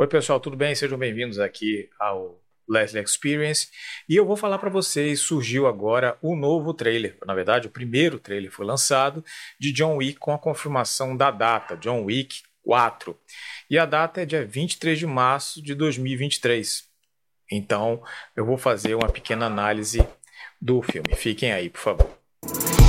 Oi, pessoal, tudo bem? Sejam bem-vindos aqui ao Leslie Experience. E eu vou falar para vocês, surgiu agora o novo trailer. Na verdade, o primeiro trailer foi lançado de John Wick com a confirmação da data, John Wick 4. E a data é dia 23 de março de 2023. Então, eu vou fazer uma pequena análise do filme. Fiquem aí, por favor.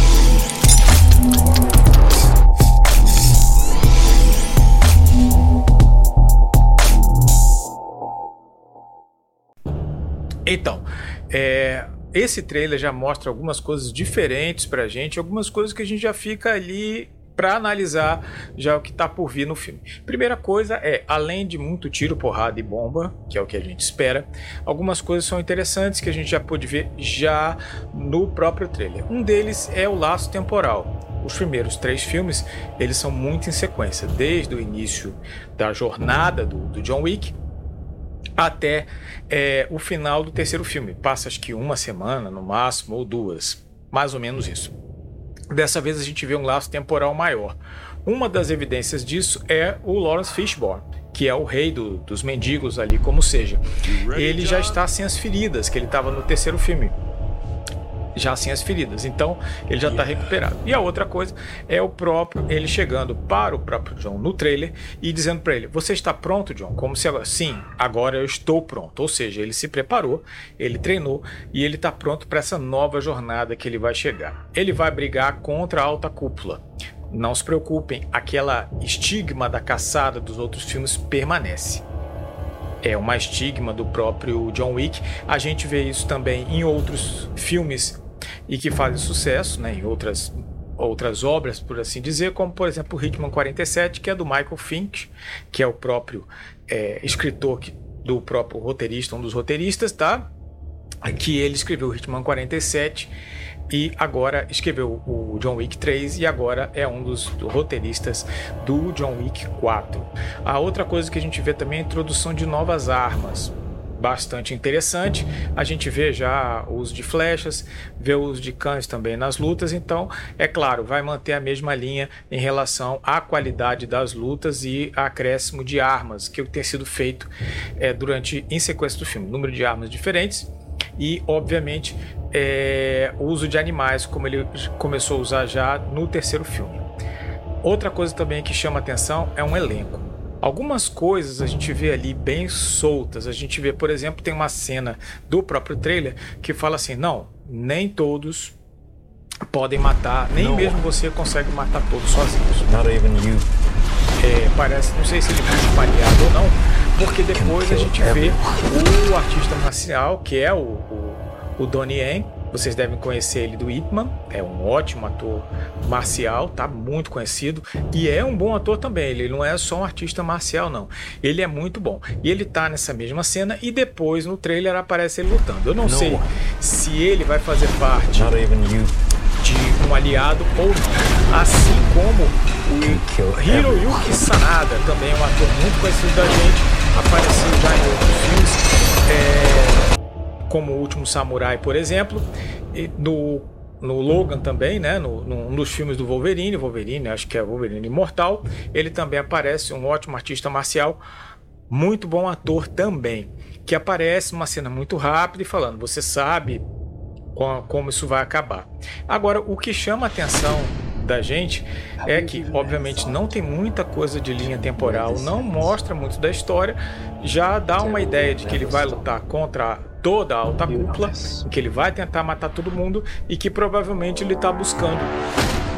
Então, é, esse trailer já mostra algumas coisas diferentes pra gente, algumas coisas que a gente já fica ali para analisar já o que está por vir no filme. Primeira coisa é, além de muito tiro, porrada e bomba, que é o que a gente espera, algumas coisas são interessantes que a gente já pôde ver já no próprio trailer. Um deles é o laço temporal. Os primeiros três filmes eles são muito em sequência, desde o início da jornada do, do John Wick até é, o final do terceiro filme. Passa acho que uma semana no máximo ou duas, mais ou menos isso. Dessa vez a gente vê um laço temporal maior. Uma das evidências disso é o Lawrence Fishburne, que é o rei do, dos mendigos ali, como seja. Ele já está sem as feridas que ele estava no terceiro filme já sem as feridas. Então ele já está recuperado. E a outra coisa é o próprio ele chegando para o próprio John no trailer e dizendo para ele: Você está pronto, John? Como se agora, sim, agora eu estou pronto. Ou seja, ele se preparou, ele treinou e ele está pronto para essa nova jornada que ele vai chegar. Ele vai brigar contra a alta cúpula. Não se preocupem, aquela estigma da caçada dos outros filmes permanece é uma estigma do próprio John Wick. A gente vê isso também em outros filmes e que fazem sucesso né, em outras, outras obras, por assim dizer, como por exemplo Hitman 47, que é do Michael Finch, que é o próprio é, escritor que, do próprio roteirista, um dos roteiristas, tá? Que ele escreveu Hitman 47 e agora escreveu o John Wick 3 e agora é um dos roteiristas do John Wick 4. A outra coisa que a gente vê também é a introdução de novas armas bastante interessante. A gente vê já o uso de flechas, vê o uso de cães também nas lutas, então, é claro, vai manter a mesma linha em relação à qualidade das lutas e acréscimo de armas, que tem sido feito é, durante em sequência do filme. Número de armas diferentes e, obviamente, é, o uso de animais, como ele começou a usar já no terceiro filme. Outra coisa também que chama atenção é um elenco. Algumas coisas a gente vê ali bem soltas. A gente vê, por exemplo, tem uma cena do próprio trailer que fala assim: não, nem todos podem matar, nem no. mesmo você consegue matar todos sozinhos. É, parece, não sei se ele foi espalhado ou não, porque depois a gente vê o artista marcial, que é o, o, o Donnie Yen, vocês devem conhecer ele do Ip é um ótimo ator marcial, tá muito conhecido e é um bom ator também. Ele não é só um artista marcial não. Ele é muito bom. E ele tá nessa mesma cena e depois no trailer aparece ele lutando. Eu não, sei se ele vai fazer parte de um aliado ou não. Assim como o Hiroyuki Sanada, também é um ator muito conhecido da gente, apareceu já em outros filmes. É como o Último Samurai, por exemplo, no, no Logan também, né, no, no, dos filmes do Wolverine, Wolverine, acho que é Wolverine Imortal, ele também aparece, um ótimo artista marcial, muito bom ator também, que aparece numa cena muito rápida e falando, você sabe como isso vai acabar. Agora, o que chama a atenção da gente é que, obviamente, não tem muita coisa de linha temporal, não mostra muito da história, já dá uma ideia de que ele vai lutar contra toda a alta cúpula, que ele vai tentar matar todo mundo e que provavelmente ele está buscando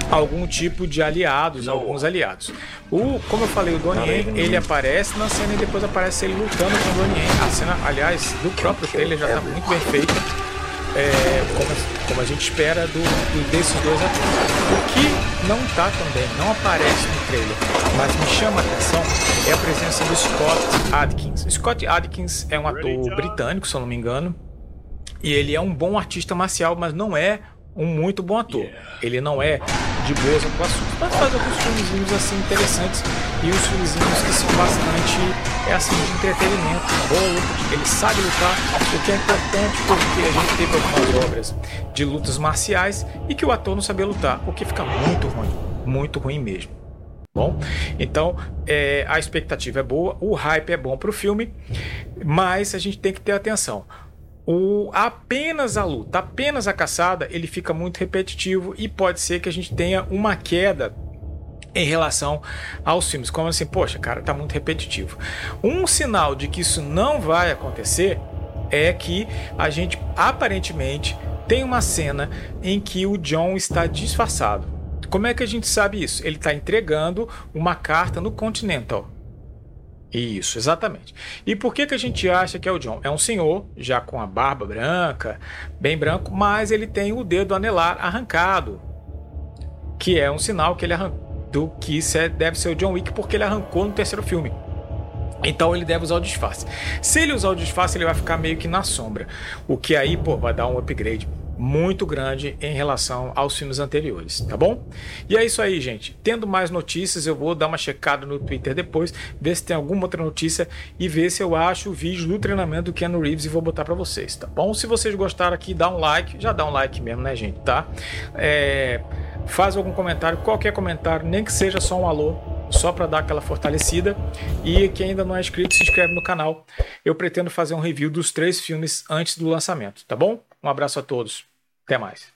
algum tipo de aliados, alguns aliados. O, como eu falei, o Donnie Yen, ele aparece na cena e depois aparece ele lutando com o Donnie Yen. A cena, aliás, do próprio trailer já está muito bem feita é, como, como, a gente espera do, do, desses dois atores. O que não está também, não aparece no trailer, mas me chama a atenção é a presença do Scott Adkins. Scott Adkins é um ator britânico, se eu não me engano, e ele é um bom artista marcial, mas não é um muito bom ator. Ele não é de boas atuações, mas faz alguns filmezinhos assim interessantes e os filmezinhos que são bastante é assim de entretenimento, boa ele sabe lutar, o que é importante porque a gente teve algumas obras de lutas marciais e que o ator não sabia lutar, o que fica muito ruim, muito ruim mesmo. Bom, então é, a expectativa é boa, o hype é bom para o filme, mas a gente tem que ter atenção. O, apenas a luta, apenas a caçada, ele fica muito repetitivo e pode ser que a gente tenha uma queda em relação aos filmes. Como assim, poxa, cara, tá muito repetitivo. Um sinal de que isso não vai acontecer é que a gente aparentemente tem uma cena em que o John está disfarçado. Como é que a gente sabe isso? Ele está entregando uma carta no Continental. Isso, exatamente. E por que, que a gente acha que é o John? É um senhor, já com a barba branca, bem branco, mas ele tem o dedo anelar arrancado, que é um sinal que ele do que é, deve ser o John Wick porque ele arrancou no terceiro filme. Então ele deve usar o disfarce. Se ele usar o disfarce, ele vai ficar meio que na sombra. O que aí, pô, vai dar um upgrade muito grande em relação aos filmes anteriores, tá bom? E é isso aí, gente. Tendo mais notícias, eu vou dar uma checada no Twitter depois, ver se tem alguma outra notícia e ver se eu acho o vídeo do treinamento do Keanu Reeves e vou botar para vocês, tá bom? Se vocês gostaram aqui, dá um like, já dá um like mesmo, né, gente, tá? É, faz algum comentário, qualquer comentário, nem que seja só um alô, só para dar aquela fortalecida. E quem ainda não é inscrito, se inscreve no canal. Eu pretendo fazer um review dos três filmes antes do lançamento, tá bom? Um abraço a todos. Até mais.